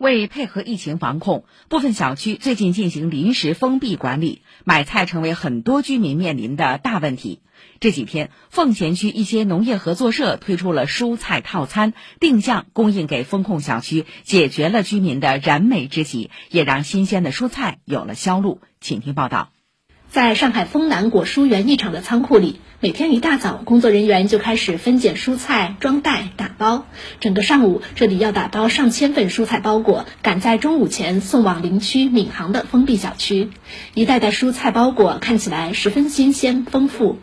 为配合疫情防控，部分小区最近进行临时封闭管理，买菜成为很多居民面临的大问题。这几天，奉贤区一些农业合作社推出了蔬菜套餐，定向供应给封控小区，解决了居民的燃眉之急，也让新鲜的蔬菜有了销路。请听报道。在上海丰南果蔬园艺场的仓库里，每天一大早，工作人员就开始分拣蔬菜、装袋、打包。整个上午，这里要打包上千份蔬菜包裹，赶在中午前送往林区闵行的封闭小区。一袋袋蔬菜包裹看起来十分新鲜丰富。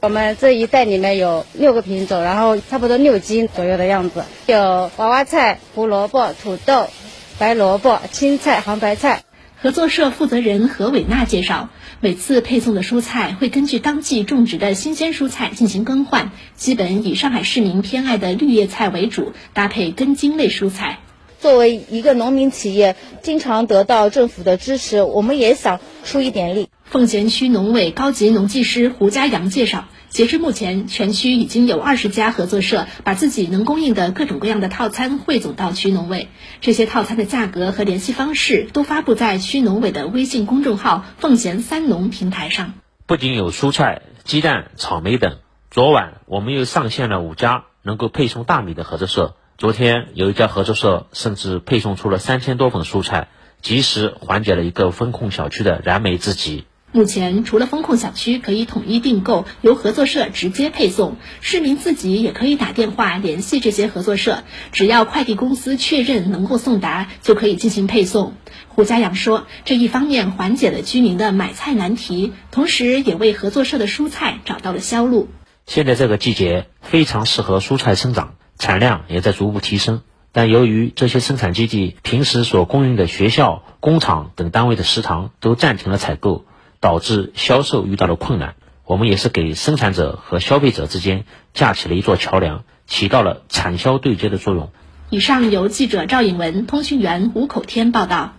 我们这一袋里面有六个品种，然后差不多六斤左右的样子，有娃娃菜、胡萝卜、土豆、白萝卜、青菜、黄白菜。合作社负责人何伟娜介绍，每次配送的蔬菜会根据当季种植的新鲜蔬菜进行更换，基本以上海市民偏爱的绿叶菜为主，搭配根茎类蔬菜。作为一个农民企业，经常得到政府的支持，我们也想出一点力。奉贤区农委高级农技师胡家阳介绍。截至目前，全区已经有二十家合作社把自己能供应的各种各样的套餐汇总到区农委。这些套餐的价格和联系方式都发布在区农委的微信公众号“奉贤三农”平台上。不仅有蔬菜、鸡蛋、草莓等，昨晚我们又上线了五家能够配送大米的合作社。昨天有一家合作社甚至配送出了三千多份蔬菜，及时缓解了一个风控小区的燃眉之急。目前，除了风控小区可以统一订购，由合作社直接配送，市民自己也可以打电话联系这些合作社，只要快递公司确认能够送达，就可以进行配送。胡家阳说，这一方面缓解了居民的买菜难题，同时也为合作社的蔬菜找到了销路。现在这个季节非常适合蔬菜生长，产量也在逐步提升，但由于这些生产基地平时所供应的学校、工厂等单位的食堂都暂停了采购。导致销售遇到了困难，我们也是给生产者和消费者之间架起了一座桥梁，起到了产销对接的作用。以上由记者赵颖文、通讯员吴口天报道。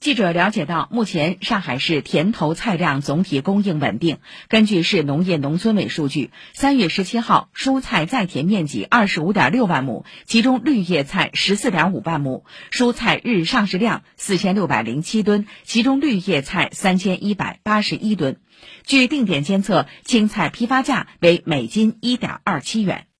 记者了解到，目前上海市田头菜量总体供应稳定。根据市农业农村委数据，三月十七号，蔬菜在田面积二十五点六万亩，其中绿叶菜十四点五万亩，蔬菜日上市量四千六百零七吨，其中绿叶菜三千一百八十一吨。据定点监测，青菜批发价为每斤一点二七元。